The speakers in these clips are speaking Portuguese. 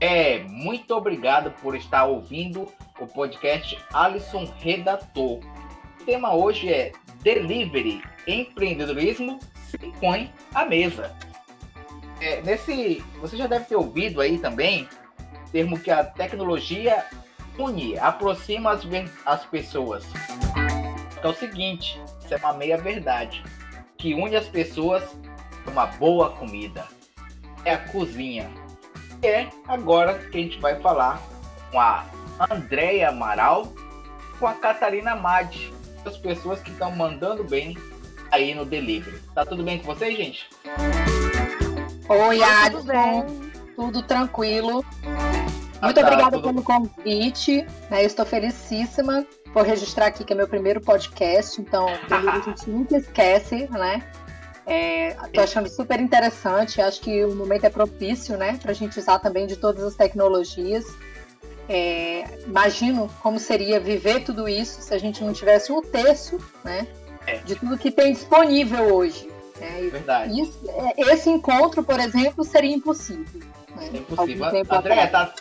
É, muito obrigado por estar ouvindo o podcast Alisson Redator. O tema hoje é Delivery, empreendedorismo se põe à mesa. É, nesse, você já deve ter ouvido aí também termo que a tecnologia une, aproxima as, as pessoas. É o seguinte, isso é uma meia verdade, que une as pessoas uma boa comida. É a cozinha. E é agora que a gente vai falar com a Andréia Amaral, com a Catarina Madi, as pessoas que estão mandando bem aí no delivery. Tá tudo bem com vocês, gente? Oi, Adson. Tudo, tudo tranquilo. Ah, Muito tá, obrigada tudo... pelo convite. Né? Eu estou felicíssima por registrar aqui que é meu primeiro podcast, então a gente nunca esquece, né? Estou é, achando super interessante. Acho que o momento é propício, né, para a gente usar também de todas as tecnologias. É, imagino como seria viver tudo isso se a gente não tivesse um terço, né, é. de tudo que tem disponível hoje. Né? Verdade. Isso, é, esse encontro, por exemplo, seria impossível. Né? É impossível. André, tá,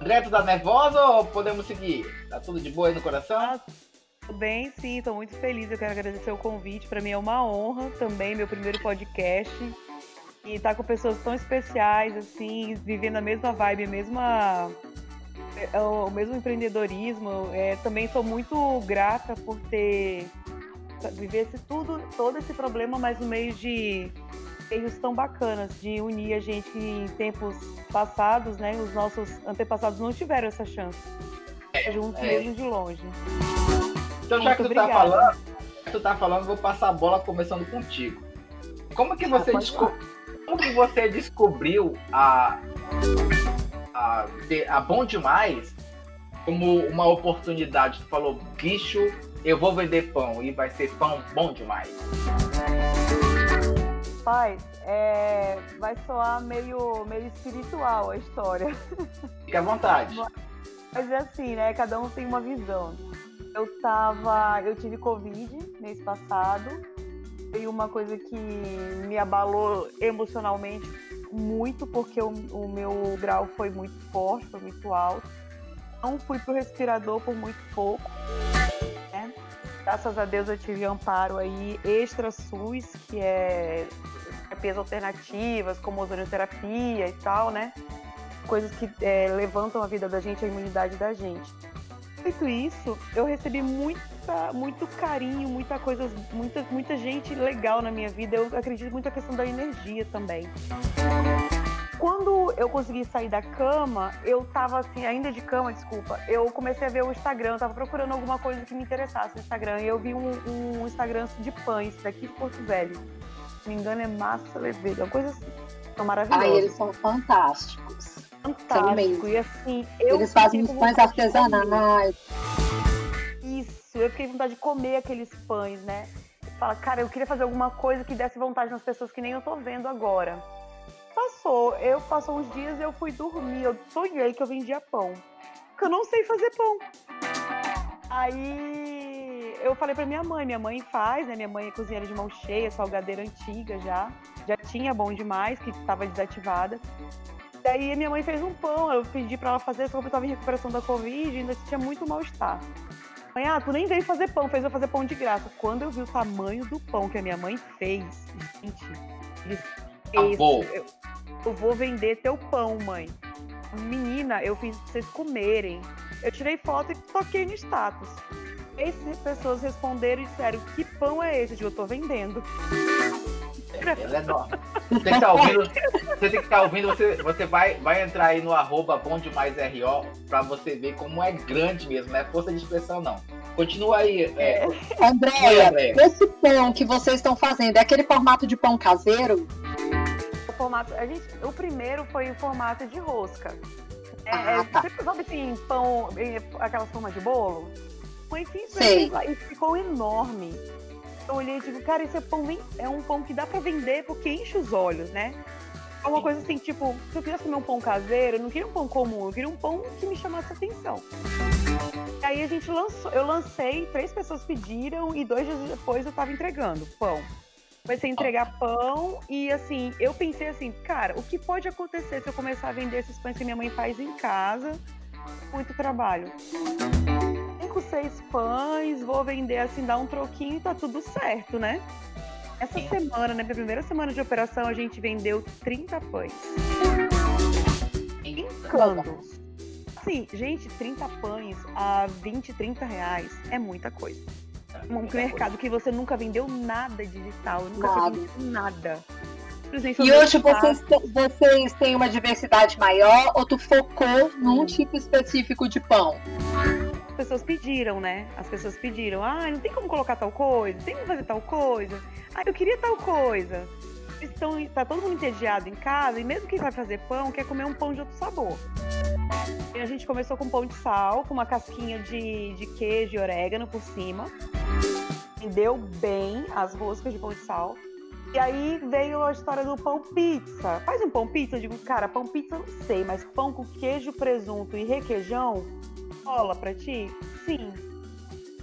André, tu tá nervosa ou podemos seguir? Tá tudo de boa aí no coração? Ah, tudo bem, sim, estou muito feliz. Eu quero agradecer o convite. Para mim é uma honra também, meu primeiro podcast. E estar tá com pessoas tão especiais, assim, vivendo a mesma vibe, a mesma, é, o mesmo empreendedorismo. É, também sou muito grata por ter vivido esse tudo, todo esse problema, mas no meio de meios tão bacanas de unir a gente em tempos passados, né? Os nossos antepassados não tiveram essa chance. É, juntos é. mesmo de longe. Então, já que tu tá falando, tu tá falando, vou passar a bola começando contigo. Como que você, desco... Como que você descobriu a, a, a Bom Demais como uma oportunidade? Tu falou, bicho, eu vou vender pão e vai ser pão bom demais. Paz, é, vai soar meio, meio espiritual a história. Fica à vontade. Mas é assim, né? Cada um tem uma visão eu tava. Eu tive Covid mês passado. Foi uma coisa que me abalou emocionalmente muito, porque o, o meu grau foi muito forte, foi muito alto. Não fui pro respirador por muito pouco. Né? Graças a Deus eu tive amparo aí extra SUS, que é terapias alternativas, como ozonioterapia e tal, né? Coisas que é, levantam a vida da gente, a imunidade da gente feito isso, eu recebi muita, muito carinho, muita coisa, muita, muita gente legal na minha vida. Eu acredito muito na questão da energia também. Quando eu consegui sair da cama, eu tava assim, ainda de cama, desculpa, eu comecei a ver o Instagram, eu tava procurando alguma coisa que me interessasse no Instagram. E eu vi um, um Instagram de pães daqui de Porto Velho. Se não me engano, é Massa Levedo, uma coisa assim. São maravilhosos. Ah, eles são fantásticos fantástico. E assim, eu Eles fazem os pães artesanais. Isso, eu fiquei com vontade de comer aqueles pães, né? Fala, cara, eu queria fazer alguma coisa que desse vontade nas pessoas que nem eu tô vendo agora. Passou, eu passou uns dias eu fui dormir, eu sonhei que eu vendia pão. Porque eu não sei fazer pão. Aí eu falei pra minha mãe, minha mãe faz, né? Minha mãe é cozinheira de mão cheia, salgadeira antiga já. Já tinha bom demais, que estava desativada. Daí minha mãe fez um pão, eu pedi pra ela fazer, só que eu tava em recuperação da Covid e ainda tinha muito mal-estar. Mãe, ah, tu nem veio fazer pão, fez eu fazer pão de graça. Quando eu vi o tamanho do pão que a minha mãe fez, gente, eu, eu vou vender teu pão, mãe. Menina, eu fiz pra vocês comerem. Eu tirei foto e toquei no status. Três pessoas responderam e disseram: Que pão é esse? Eu, eu tô vendendo. Ela é nova. Você tem que estar tá ouvindo, você tem que estar tá ouvindo, você, você vai, vai entrar aí no arroba bom demais RO pra você ver como é grande mesmo, não é força de expressão, não. Continua aí. É... Andréia, esse pão que vocês estão fazendo é aquele formato de pão caseiro? O formato. A gente, o primeiro foi o formato de rosca. É, ah, é, tá. Você sabe assim, pão, aquelas formas de bolo? Enfim, Sei. ficou enorme eu olhei e digo, cara, esse é, pão, é um pão que dá para vender porque enche os olhos, né? É uma coisa assim, tipo, se eu quisesse comer um pão caseiro, eu não queria um pão comum, eu queria um pão que me chamasse atenção. E Aí a gente lançou, eu lancei, três pessoas pediram e dois dias depois eu tava entregando pão. Comecei a entregar pão e assim, eu pensei assim, cara, o que pode acontecer se eu começar a vender esses pães que minha mãe faz em casa? Muito trabalho. Cinco, seis pães, vou vender assim, dar um troquinho e tá tudo certo, né? Essa Sim. semana, na minha primeira semana de operação, a gente vendeu 30 pães. Brincando. Sim, gente, 30 pães a 20, 30 reais é muita coisa um mercado que você nunca vendeu nada digital, nunca nada. vendeu nada. E hoje vocês, vocês têm uma diversidade maior ou tu focou num tipo específico de pão? As pessoas pediram, né? As pessoas pediram, ah, não tem como colocar tal coisa, tem como fazer tal coisa. Ah, eu queria tal coisa. Estão, tá todo mundo entediado em casa e mesmo quem vai fazer pão quer comer um pão de outro sabor. E a gente começou com pão de sal, com uma casquinha de, de queijo e orégano por cima. Vendeu bem as roscas de pão de sal. E aí veio a história do pão pizza. Faz um pão pizza? Eu digo, cara, pão pizza não sei, mas pão com queijo, presunto e requeijão rola pra ti? Sim.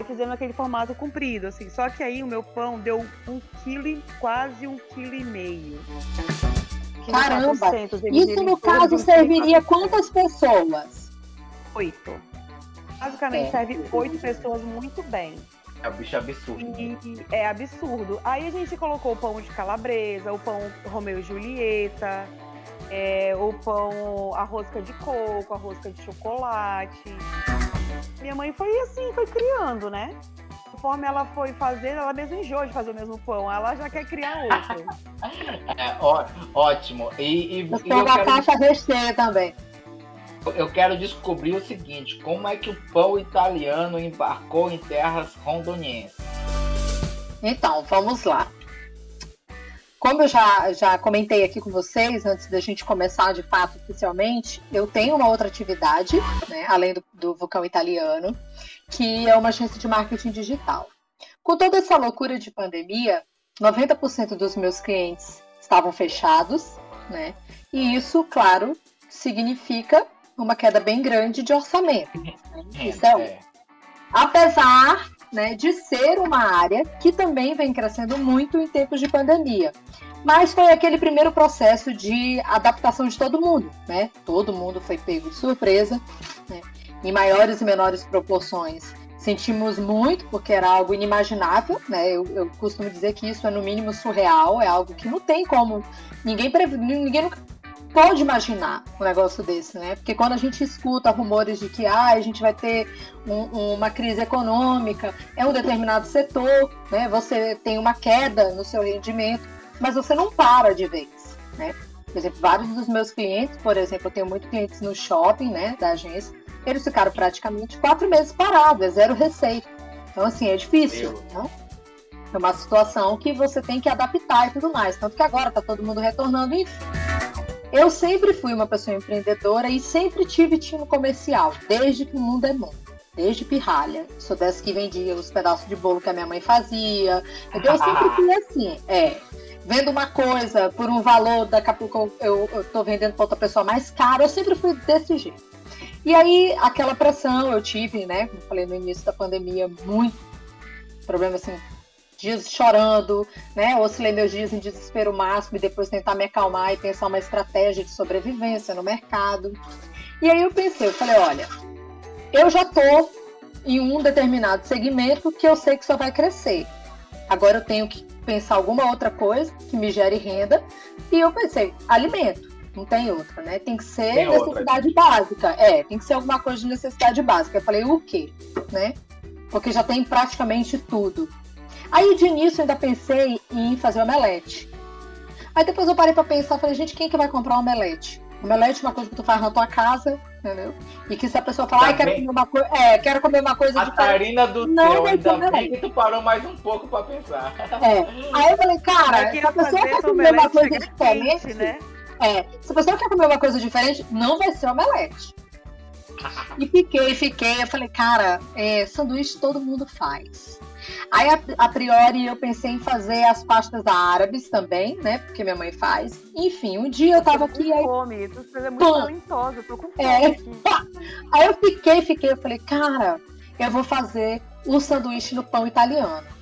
Fizemos aquele formato comprido, assim. Só que aí o meu pão deu um quilo, quase um quilo e meio. Caramba! Isso no caso serviria quantas pessoas? Oito. Basicamente é. serve oito pessoas muito bem. É um bicho absurdo. E, é absurdo. Aí a gente colocou o pão de calabresa, o pão Romeu e Julieta, é, o pão, a rosca de coco, a rosca de chocolate. Minha mãe foi assim, foi criando, né? Conforme ela foi fazendo, ela mesmo enjoou de fazer o mesmo pão. Ela já quer criar outro. é, ó, ótimo. E, e, o pão da quero... caixa recheia também eu quero descobrir o seguinte: como é que o pão italiano embarcou em terras rondonienses? Então, vamos lá. Como eu já, já comentei aqui com vocês, antes da gente começar de fato oficialmente, eu tenho uma outra atividade, né, além do, do Vulcão Italiano, que é uma agência de marketing digital. Com toda essa loucura de pandemia, 90% dos meus clientes estavam fechados, né? E isso, claro, significa uma queda bem grande de orçamento. Né? Isso é, é. Apesar né, de ser uma área que também vem crescendo muito em tempos de pandemia. Mas foi aquele primeiro processo de adaptação de todo mundo, né? Todo mundo foi pego de surpresa, né? em maiores e menores proporções. Sentimos muito, porque era algo inimaginável, né? Eu, eu costumo dizer que isso é no mínimo surreal, é algo que não tem como. Ninguém, ninguém nunca pode imaginar um negócio desse, né? Porque quando a gente escuta rumores de que ah, a gente vai ter um, uma crise econômica, é um determinado setor, né? Você tem uma queda no seu rendimento, mas você não para de vez, né? Por exemplo, vários dos meus clientes, por exemplo, eu tenho muitos clientes no shopping, né, da agência, eles ficaram praticamente quatro meses parados, é zero receita. Então, assim, é difícil, né? É uma situação que você tem que adaptar e tudo mais. Tanto que agora tá todo mundo retornando, enfim. Eu sempre fui uma pessoa empreendedora e sempre tive time comercial, desde que o mundo é mundo. Desde pirralha. Sou dessa que vendia os pedaços de bolo que a minha mãe fazia. Então eu sempre fui assim, é. Vendo uma coisa por um valor, daqui a pouco eu, eu tô vendendo para outra pessoa mais caro, eu sempre fui desse jeito. E aí, aquela pressão eu tive, né? Como falei no início da pandemia, muito problema assim dias chorando, né? Oscilei meus dias em desespero máximo e depois tentar me acalmar e pensar uma estratégia de sobrevivência no mercado. E aí eu pensei, eu falei, olha, eu já tô em um determinado segmento que eu sei que só vai crescer. Agora eu tenho que pensar alguma outra coisa que me gere renda. E eu pensei, alimento, não tem outra, né? Tem que ser tem necessidade outra. básica. É, tem que ser alguma coisa de necessidade básica. Eu falei, o quê? Né? Porque já tem praticamente tudo. Aí de início eu ainda pensei em fazer omelete. Aí depois eu parei para pensar, falei, gente, quem que vai comprar omelete? Omelete é uma coisa que tu faz na tua casa, entendeu? E que se a pessoa falar, ah, quero comer uma coisa. É, quero comer uma coisa a Catarina do não céu, ainda bem que tu parou mais um pouco para pensar. É. Aí eu falei, cara, se a pessoa quer comer uma coisa diferente, né? É, se a pessoa quer comer uma coisa diferente, não vai ser omelete. E fiquei, fiquei. Eu falei, cara, é, sanduíche todo mundo faz. Aí, a, a, priori, eu pensei em fazer as pastas árabes também, né? Porque minha mãe faz. Enfim, um dia eu tava aqui. Aí... Fome, tu é muito talentosa, eu tô com fome. É. aí eu fiquei, fiquei, eu falei, cara, eu vou fazer o sanduíche no pão italiano.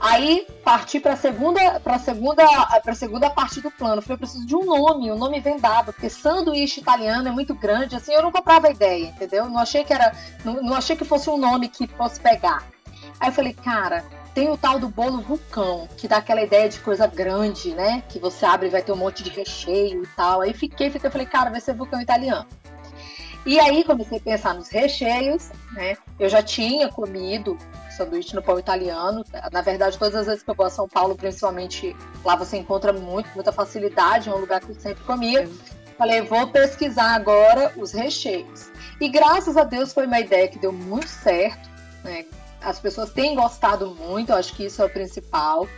Aí parti para a segunda, para segunda, para segunda parte do plano. Falei, eu preciso de um nome, um nome vendado, porque sanduíche italiano é muito grande, assim, eu não comprava ideia, entendeu? Não achei que era, não, não achei que fosse um nome que fosse pegar. Aí eu falei, cara, tem o tal do bolo vulcão, que dá aquela ideia de coisa grande, né? Que você abre e vai ter um monte de recheio e tal. Aí fiquei, fiquei, falei, cara, vai ser vulcão italiano. E aí comecei a pensar nos recheios, né? Eu já tinha comido sanduíche no pão italiano. Na verdade, todas as vezes que eu vou a São Paulo, principalmente lá você encontra muito, muita facilidade, é um lugar que eu sempre comia. Falei, vou pesquisar agora os recheios. E graças a Deus foi uma ideia que deu muito certo, né? As pessoas têm gostado muito, eu acho que isso é o principal.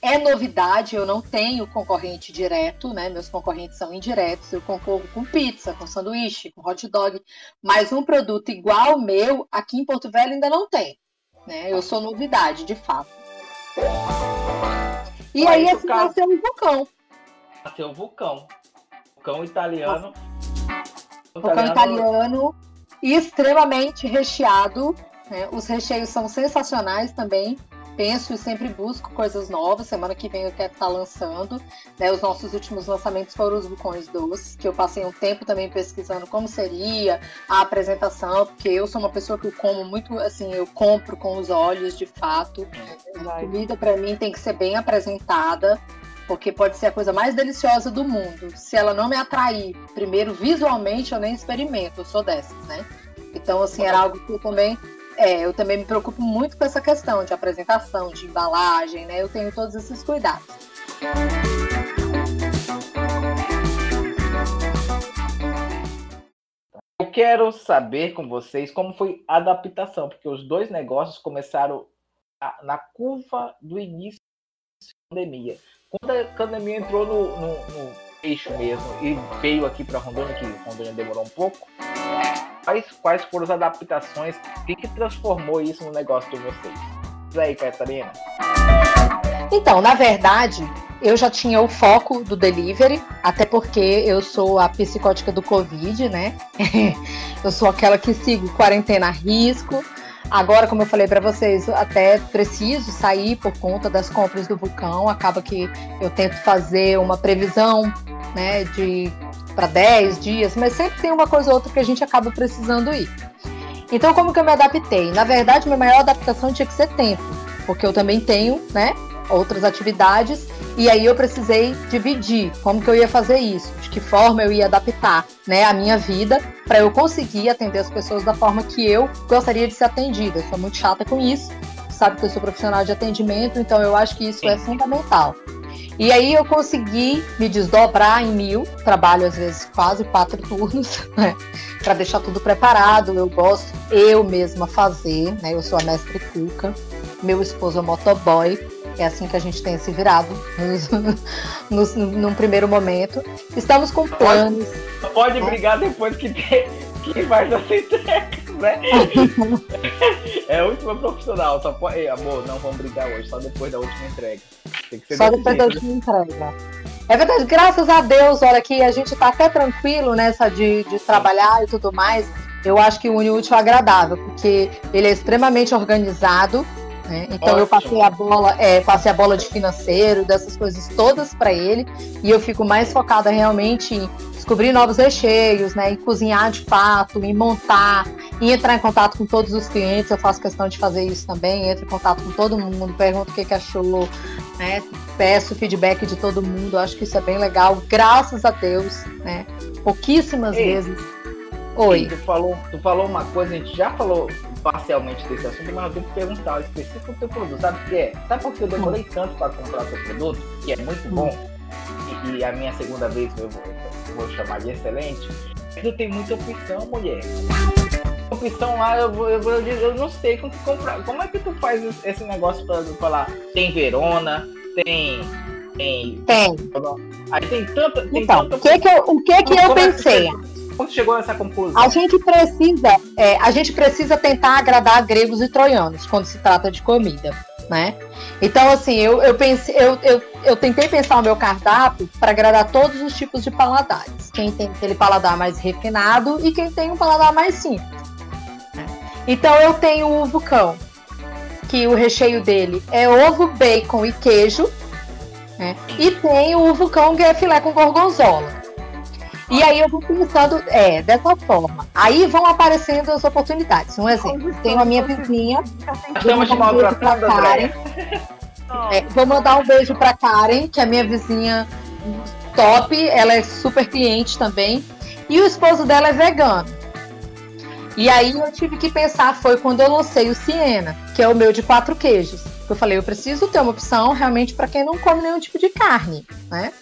É novidade, eu não tenho concorrente direto, né? Meus concorrentes são indiretos. Eu concorro com pizza, com sanduíche, com hot dog, mas um produto igual ao meu aqui em Porto Velho ainda não tem. Né? Eu sou novidade, de fato. E Mas aí caso... nasceu um vulcão. Nasceu um vulcão. Vulcão italiano. Vulcão italiano, italiano extremamente recheado né? Os recheios são sensacionais também. Penso e sempre busco coisas novas. Semana que vem eu quero estar lançando. Né? Os nossos últimos lançamentos foram os vulcões doces, que eu passei um tempo também pesquisando como seria a apresentação, porque eu sou uma pessoa que eu como muito, assim, eu compro com os olhos, de fato. a comida para mim tem que ser bem apresentada porque pode ser a coisa mais deliciosa do mundo. Se ela não me atrair, primeiro visualmente, eu nem experimento, eu sou dessas, né? Então, assim, era algo que eu também é, eu também me preocupo muito com essa questão de apresentação, de embalagem, né? Eu tenho todos esses cuidados. Eu quero saber com vocês como foi a adaptação, porque os dois negócios começaram na curva do início da pandemia. Quando a pandemia entrou no, no, no eixo mesmo e veio aqui para Rondônia, que Rondônia demorou um pouco, quais, quais foram as adaptações? O que, que transformou isso no negócio de vocês? E aí, Catarina? Então, na verdade, eu já tinha o foco do delivery, até porque eu sou a psicótica do Covid, né? eu sou aquela que sigo quarentena a risco. Agora, como eu falei para vocês, até preciso sair por conta das compras do vulcão. Acaba que eu tento fazer uma previsão, né, de para 10 dias, mas sempre tem uma coisa ou outra que a gente acaba precisando ir. Então, como que eu me adaptei? Na verdade, minha maior adaptação tinha que ser tempo, porque eu também tenho, né, outras atividades, e aí eu precisei dividir como que eu ia fazer isso, de que forma eu ia adaptar, né, a minha vida para eu conseguir atender as pessoas da forma que eu gostaria de ser atendida. Eu sou muito chata com isso, sabe que eu sou profissional de atendimento, então eu acho que isso é fundamental. E aí eu consegui me desdobrar em mil, trabalho às vezes quase quatro turnos, né? Para deixar tudo preparado. Eu gosto eu mesma fazer, né? Eu sou a mestre cuca, meu esposo é motoboy. É assim que a gente tem se virado no, no, num primeiro momento. Estamos com planos. Pode, pode brigar depois que, tem, que faz essa entrega, né? é a última profissional. Só pode... Ei, amor, não vamos brigar hoje, só depois da última entrega. Só depois da última entrega. É verdade, graças a Deus, olha que a gente tá até tranquilo nessa de, de trabalhar e tudo mais. Eu acho que une útil ao agradável, porque ele é extremamente organizado. Né? Então Ótimo. eu passei a bola, é, passei a bola de financeiro, dessas coisas todas para ele, e eu fico mais focada realmente em descobrir novos recheios, né, em cozinhar de fato, em montar, em entrar em contato com todos os clientes. Eu faço questão de fazer isso também, entro em contato com todo mundo, pergunto o que, que achou, né, peço feedback de todo mundo. Acho que isso é bem legal, graças a Deus, né? Pouquíssimas Ei, vezes. Oi. Ei, tu falou, tu falou uma coisa, a gente já falou parcialmente desse assunto, mas eu tenho que perguntar específico do teu produto. Sabe por quê? Sabe por que eu demorei tanto para comprar o teu produto, que é muito bom? E, e, a minha segunda vez eu vou, vou chamar de excelente, tu tem muita opção, mulher. Opção lá, eu, eu, eu, eu não sei como comprar. Como é que tu faz esse negócio para falar? Tem Verona, tem. Tem. Tem. Aí tem tanta. Tem então, tanta... Que que eu, o que que eu é pensei? Como chegou nessa conclusão? A gente precisa, é, a gente precisa tentar agradar gregos e troianos quando se trata de comida né? Então, assim, eu, eu, pensei, eu, eu, eu tentei pensar o meu cardápio para agradar todos os tipos de paladares. Quem tem aquele paladar mais refinado e quem tem um paladar mais simples. Né? Então eu tenho o vulcão, que o recheio dele é ovo, bacon e queijo. Né? E tem o vulcão que é filé com gorgonzola. E aí eu vou pensando, é, dessa forma. Aí vão aparecendo as oportunidades. Um exemplo, tenho a minha vizinha. Estamos um maltratando, Karen. É, vou mandar um beijo para Karen, que é a minha vizinha top. Ela é super cliente também. E o esposo dela é vegano. E aí eu tive que pensar, foi quando eu lancei o Siena, que é o meu de quatro queijos. Eu falei, eu preciso ter uma opção realmente para quem não come nenhum tipo de carne, né?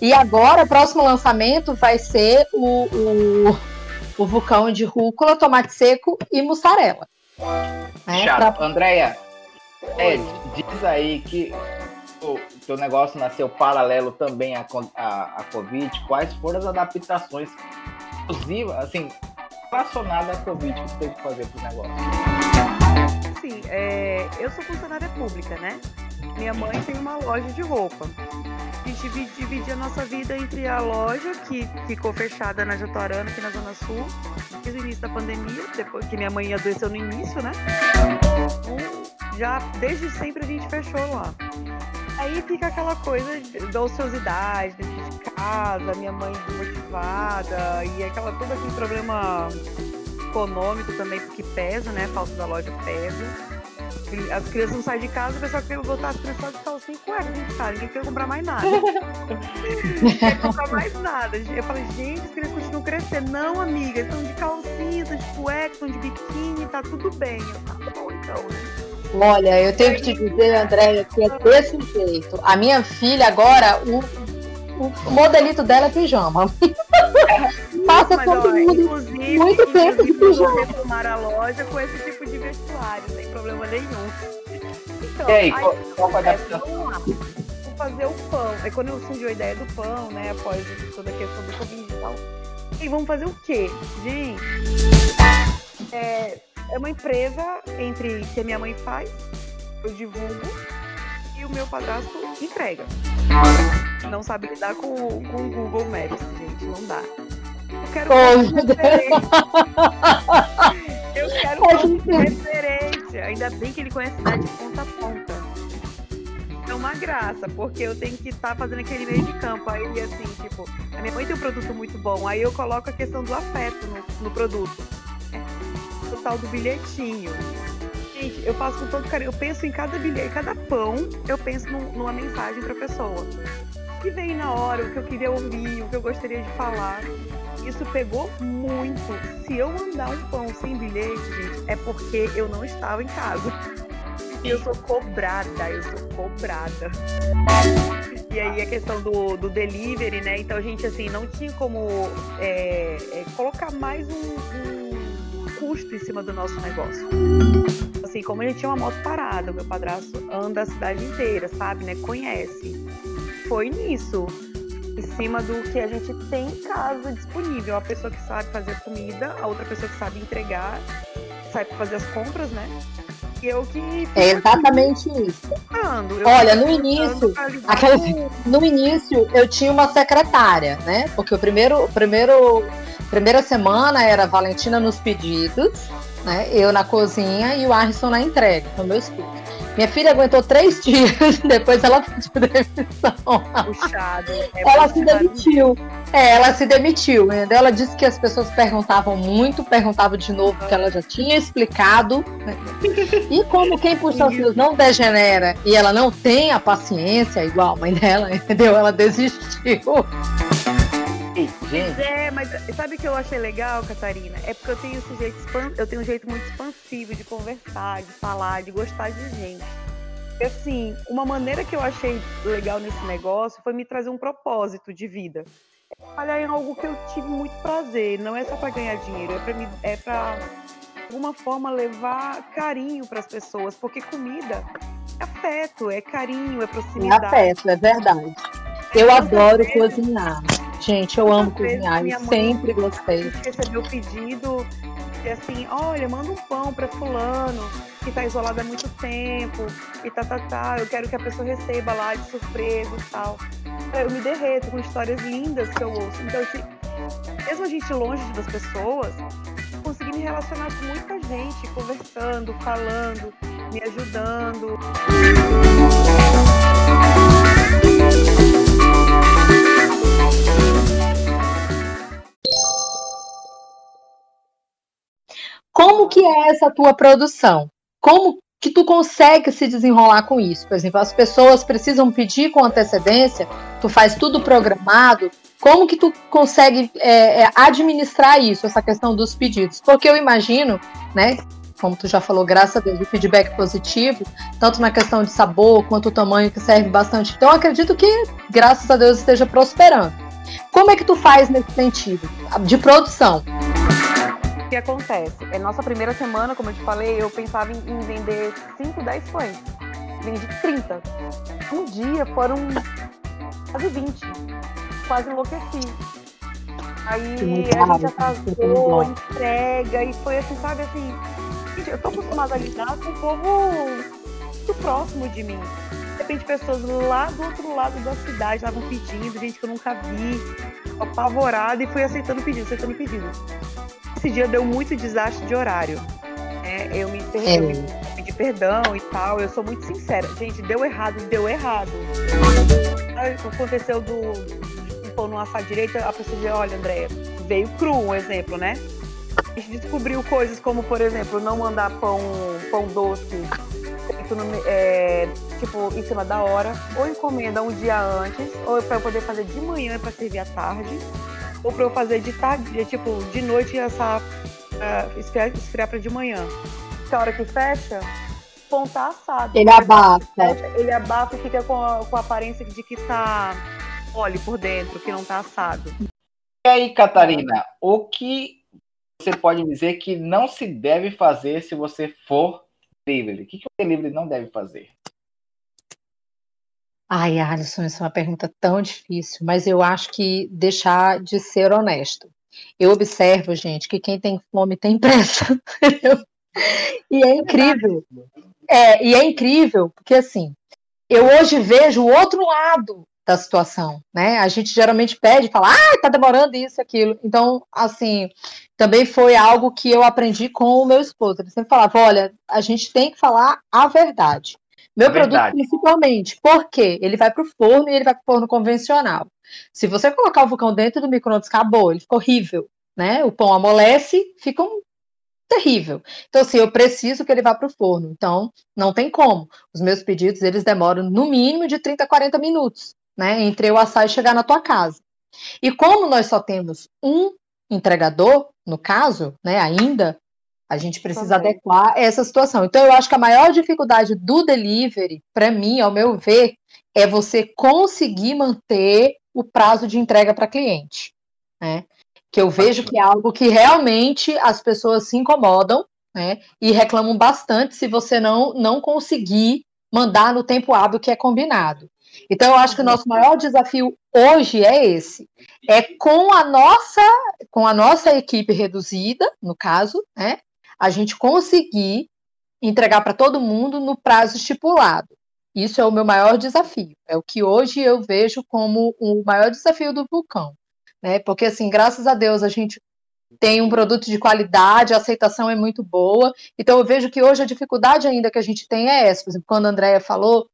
E agora, o próximo lançamento vai ser o, o, o vulcão de rúcula, tomate seco e mussarela. Né? Chato. Pra... Andréia, é, diz aí que o teu negócio nasceu paralelo também à, à, à Covid. Quais foram as adaptações exclusivas, assim, relacionadas à Covid que você teve que fazer para o negócio? Sim, é, eu sou funcionária pública, né? Minha mãe tem uma loja de roupa. A gente dividia a nossa vida entre a loja, que ficou fechada na Jatuarana, aqui na Zona Sul, desde o início da pandemia, depois que minha mãe adoeceu no início, né? Então, já desde sempre a gente fechou lá. Aí fica aquela coisa da ociosidade, dentro de casa, minha mãe desmotivada, e aquela, todo aquele problema econômico também, porque pesa, né? A falta da loja pesa as crianças não saem de casa, o pessoal quer botar as crianças de calcinha e cueca casa, ninguém quer comprar mais nada. não quer comprar mais nada. Eu falei, gente, as crianças continuam crescendo. Não, amiga, estão de calcinha, estão de cueca, estão de biquíni, tá tudo bem. Eu, tá bom então, né? Olha, eu tenho que te dizer, Andréia, que é desse jeito. A minha filha agora, o o modelito dela é pijama. Passa Mas, todo ó, mundo muito tempo de pijama. retomar a loja com esse tipo de vestuário, sem problema nenhum. Então, e aí, aí qual, qual lá. Vou fazer o pão. Aí quando surgiu a ideia do pão, né, após toda a questão do Covid e tal. E vamos fazer o quê? Gente, é, é uma empresa entre que a minha mãe faz, eu divulgo, e o meu padrasto entrega não sabe lidar com, com o Google Maps, gente. Não dá. Eu quero Eu quero uma referência. Ainda bem que ele conhece a cidade de ponta a ponta. É uma graça, porque eu tenho que estar tá fazendo aquele meio de campo. Aí, assim, tipo, a minha mãe tem um produto muito bom. Aí eu coloco a questão do afeto no, no produto. É, o tal do bilhetinho. Gente, eu faço com todo carinho. Eu penso em cada bilhete, cada pão, eu penso num, numa mensagem pra pessoa que veio na hora, o que eu queria ouvir, o que eu gostaria de falar. Isso pegou muito. Se eu mandar um pão sem bilhete, gente, é porque eu não estava em casa. E eu sou cobrada, eu sou cobrada. E aí a questão do, do delivery, né? Então a gente assim não tinha como é, é, colocar mais um, um custo em cima do nosso negócio assim, como a gente tinha uma moto parada, o meu padrasto anda a cidade inteira, sabe, né? Conhece foi nisso. Em cima do que a gente tem em casa disponível. A pessoa que sabe fazer comida, a outra pessoa que sabe entregar, sabe fazer as compras, né? E eu que. É exatamente isso. Olha, no início, aquele, no início eu tinha uma secretária, né? Porque o primeiro, o primeiro, primeira semana era a Valentina nos pedidos, né? Eu na cozinha e o Arson na entrega, com meu esposo. Minha filha aguentou três dias, depois ela pediu demissão. Puxado. É ela puxado. se demitiu. É, ela se demitiu. Entendeu? Ela disse que as pessoas perguntavam muito, perguntavam de novo que ela já tinha explicado. E como quem puxa os fios não degenera e ela não tem a paciência igual a mãe dela, entendeu? Ela desistiu. Gente. É, mas sabe o que eu achei legal, Catarina? É porque eu tenho esse jeito, eu tenho um jeito muito expansivo de conversar, de falar, de gostar de gente. E assim, uma maneira que eu achei legal nesse negócio foi me trazer um propósito de vida. É trabalhar em algo que eu tive muito prazer, não é só para ganhar dinheiro, é para é para de alguma forma levar carinho para as pessoas, porque comida é afeto, é carinho, é, é proximidade. É afeto, é verdade. Eu adoro cozinhar. Gente, eu amo cozinhar, eu sempre gostei. Recebeu o pedido e assim, olha, manda um pão para fulano que tá isolado há muito tempo e tá, tá, tá, eu quero que a pessoa receba lá de surpresa e tal. Eu me derreto com histórias lindas que eu ouço. Então, assim, mesmo a gente longe das pessoas, consegui me relacionar com muita gente, conversando, falando, me ajudando. Como que é essa tua produção? Como que tu consegue se desenrolar com isso? Por exemplo, as pessoas precisam pedir com antecedência, tu faz tudo programado. Como que tu consegue é, é, administrar isso, essa questão dos pedidos? Porque eu imagino, né, como tu já falou, graças a Deus, o feedback positivo, tanto na questão de sabor quanto o tamanho, que serve bastante. Então, acredito que, graças a Deus, esteja prosperando. Como é que tu faz nesse sentido? De produção? Que acontece? É nossa primeira semana, como eu te falei, eu pensava em, em vender 5, 10 pães. Vendi 30. Um dia foram quase 20. Quase enlouqueci. Aí a gente atrasou, entrega, e foi assim, sabe assim. Gente, eu tô acostumada a lidar com o povo muito próximo de mim. De repente, pessoas lá do outro lado da cidade estavam pedindo, gente que eu nunca vi, apavorada, e fui aceitando pedido, aceitando pedido esse dia deu muito desastre de horário. É, eu me perdi, é. pedi perdão e tal. Eu sou muito sincera. Gente, deu errado, deu errado. Aconteceu do, do pão não assar direito, a pessoa dizia, olha, André, veio cru, um exemplo, né? A gente descobriu coisas como, por exemplo, não mandar pão, pão doce feito no, é, tipo, em cima da hora, ou encomenda um dia antes, ou para eu poder fazer de manhã para servir à tarde ou para eu fazer de tarde, tipo, de noite e assar, uh, esfriar, esfriar para de manhã. Que a hora que fecha, o pão tá assado. Ele abafa. Fecha, ele abafa e fica com a, com a aparência de que tá óleo por dentro, que não tá assado. E aí, Catarina, o que você pode dizer que não se deve fazer se você for delivery? O que, que o delivery não deve fazer? Ai, Alisson, isso é uma pergunta tão difícil, mas eu acho que deixar de ser honesto. Eu observo, gente, que quem tem fome tem pressa. e é incrível. É, e é incrível, porque assim, eu hoje vejo o outro lado da situação, né? A gente geralmente pede, fala, ah, tá demorando isso, aquilo. Então, assim, também foi algo que eu aprendi com o meu esposo. Ele sempre falava, olha, a gente tem que falar a verdade. Meu é produto principalmente, porque ele vai para o forno e ele vai para o forno convencional. Se você colocar o vulcão dentro do micro-ondas, acabou, ele fica horrível, né? O pão amolece, fica um terrível. Então, assim, eu preciso que ele vá para o forno. Então, não tem como. Os meus pedidos, eles demoram no mínimo de 30 a 40 minutos, né? Entre eu assar e chegar na tua casa. E como nós só temos um entregador, no caso, né, ainda, a gente precisa Também. adequar essa situação. Então, eu acho que a maior dificuldade do delivery, para mim, ao meu ver, é você conseguir manter o prazo de entrega para cliente. Né? Que eu vejo que é algo que realmente as pessoas se incomodam né? e reclamam bastante se você não, não conseguir mandar no tempo hábil que é combinado. Então, eu acho que o nosso maior desafio hoje é esse. É com a nossa, com a nossa equipe reduzida, no caso, né? A gente conseguir entregar para todo mundo no prazo estipulado. Isso é o meu maior desafio. É o que hoje eu vejo como o maior desafio do vulcão. Né? Porque, assim, graças a Deus, a gente tem um produto de qualidade, a aceitação é muito boa. Então, eu vejo que hoje a dificuldade ainda que a gente tem é essa. Por exemplo, quando a Andrea falou,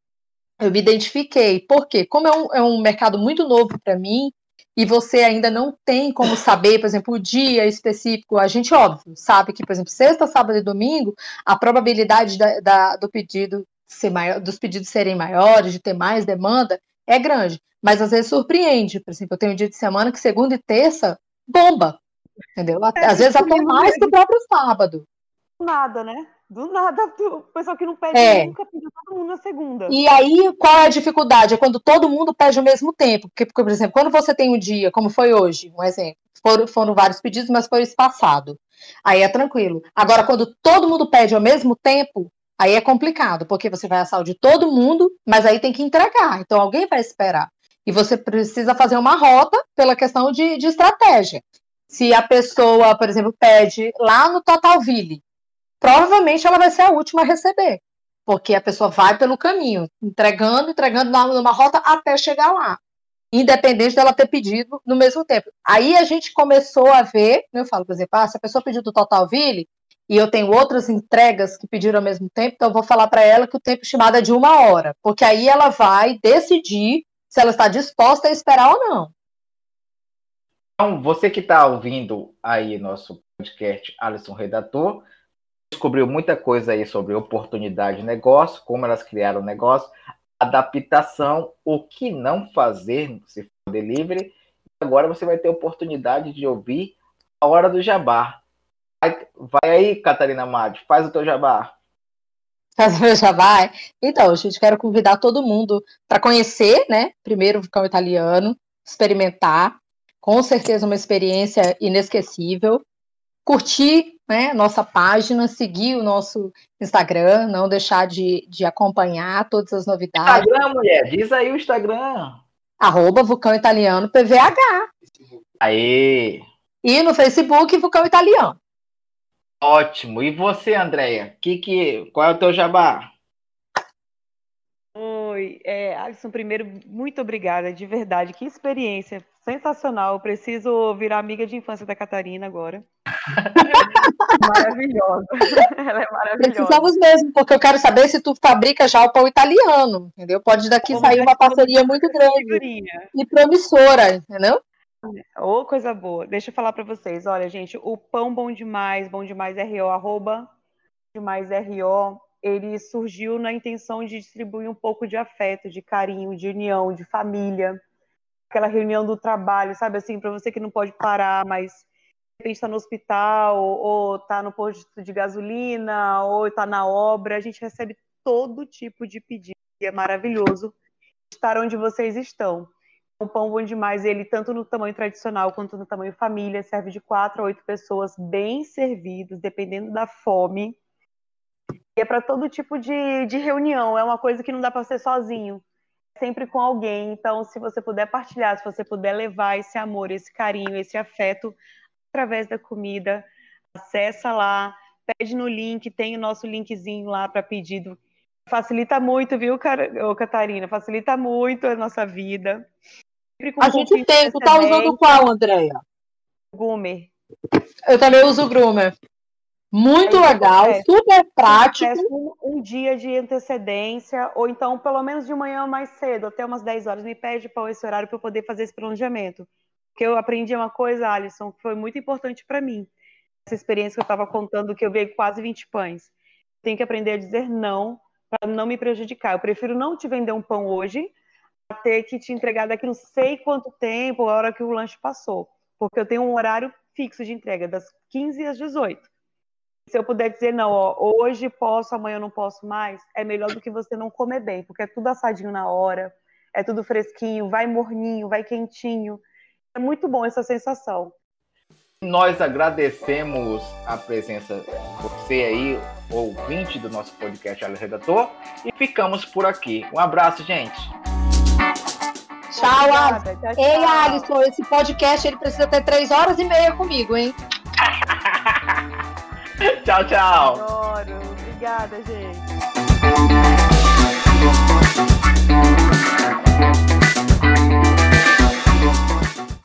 eu me identifiquei. Por quê? Como é um, é um mercado muito novo para mim, e você ainda não tem como saber, por exemplo, o dia específico, a gente, óbvio, sabe que, por exemplo, sexta, sábado e domingo, a probabilidade da, da, do pedido ser maior, dos pedidos serem maiores, de ter mais demanda, é grande. Mas às vezes surpreende. Por exemplo, eu tenho um dia de semana que segunda e terça bomba. Entendeu? É, às vezes até mais que o próprio sábado. Nada, né? Do nada, o pessoal que não pede é. nunca pediu todo mundo na segunda. E aí, qual é a dificuldade? É quando todo mundo pede ao mesmo tempo. Porque, por exemplo, quando você tem um dia, como foi hoje, um exemplo, foram, foram vários pedidos, mas foi espaçado. Aí é tranquilo. Agora, quando todo mundo pede ao mesmo tempo, aí é complicado, porque você vai assar o de todo mundo, mas aí tem que entregar. Então, alguém vai esperar. E você precisa fazer uma rota pela questão de, de estratégia. Se a pessoa, por exemplo, pede lá no Totalville, provavelmente ela vai ser a última a receber, porque a pessoa vai pelo caminho, entregando, entregando numa rota até chegar lá. independente dela ter pedido no mesmo tempo. Aí a gente começou a ver, eu falo, por exemplo, ah, se a pessoa pediu do Totalville e eu tenho outras entregas que pediram ao mesmo tempo, então eu vou falar para ela que o tempo estimado é de uma hora, porque aí ela vai decidir se ela está disposta a esperar ou não. Então, você que está ouvindo aí nosso podcast Alisson Redator, descobriu muita coisa aí sobre oportunidade de negócio, como elas criaram o negócio, adaptação, o que não fazer se for delivery. Agora você vai ter oportunidade de ouvir a hora do jabá. Vai, vai aí, Catarina Madi, faz o teu jabá. Faz o meu jabá? Então, gente, quero convidar todo mundo para conhecer, né? Primeiro o italiano, experimentar. Com certeza uma experiência inesquecível. Curtir né, nossa página, seguir o nosso Instagram, não deixar de, de acompanhar todas as novidades. Instagram, mulher, diz aí o Instagram. Arroba Vulcão Italiano PVH. Aê! E no Facebook, Vulcão Italiano. Ótimo. E você, Andréia? Que que, qual é o teu jabá? Oi, é, Alisson, primeiro, muito obrigada, de verdade. Que experiência sensacional. Eu preciso virar amiga de infância da Catarina agora. maravilhosa. Ela é maravilhosa. Precisamos mesmo, porque eu quero saber se tu fabrica já o pão italiano, entendeu? Pode daqui Como sair uma parceria muito grande e promissora, entendeu? Ô, oh, coisa boa. Deixa eu falar para vocês. Olha, gente, o pão bom demais, bom demais RO, arroba demais RO, ele surgiu na intenção de distribuir um pouco de afeto, de carinho, de união, de família. Aquela reunião do trabalho, sabe assim, para você que não pode parar, mas repente está no hospital, ou está no posto de gasolina, ou está na obra, a gente recebe todo tipo de pedido. E é maravilhoso estar onde vocês estão. O pão bom demais, ele tanto no tamanho tradicional quanto no tamanho família, serve de quatro a oito pessoas bem servidos, dependendo da fome. E é para todo tipo de, de reunião, é uma coisa que não dá para ser sozinho, é sempre com alguém. Então, se você puder partilhar, se você puder levar esse amor, esse carinho, esse afeto através da comida, acessa lá, pede no link, tem o nosso linkzinho lá para pedido. Facilita muito, viu, Catarina? Facilita muito a nossa vida. A gente tem, tu tá usando qual, Andréia? Gumer. Eu também uso Grumer. Muito legal, super prático. Um, um, dia de antecedência, ou então pelo menos de manhã mais cedo, até umas 10 horas, me pede para esse horário para eu poder fazer esse planejamento. Porque eu aprendi uma coisa, Alisson, que foi muito importante para mim. Essa experiência que eu estava contando, que eu veio quase 20 pães. Tem que aprender a dizer não para não me prejudicar. Eu prefiro não te vender um pão hoje, a ter que te entregar daqui não sei quanto tempo, a hora que o lanche passou. Porque eu tenho um horário fixo de entrega, das 15 às 18 se eu puder dizer, não, ó, hoje posso, amanhã eu não posso mais, é melhor do que você não comer bem, porque é tudo assadinho na hora, é tudo fresquinho, vai morninho, vai quentinho. É muito bom essa sensação. Nós agradecemos a presença de você aí, ouvinte do nosso podcast Ale Redator, e ficamos por aqui. Um abraço, gente. Tchau, Obrigada, tchau, tchau. Ei, Alisson, esse podcast ele precisa ter três horas e meia comigo, hein? tchau, tchau. Adoro. Obrigada, gente.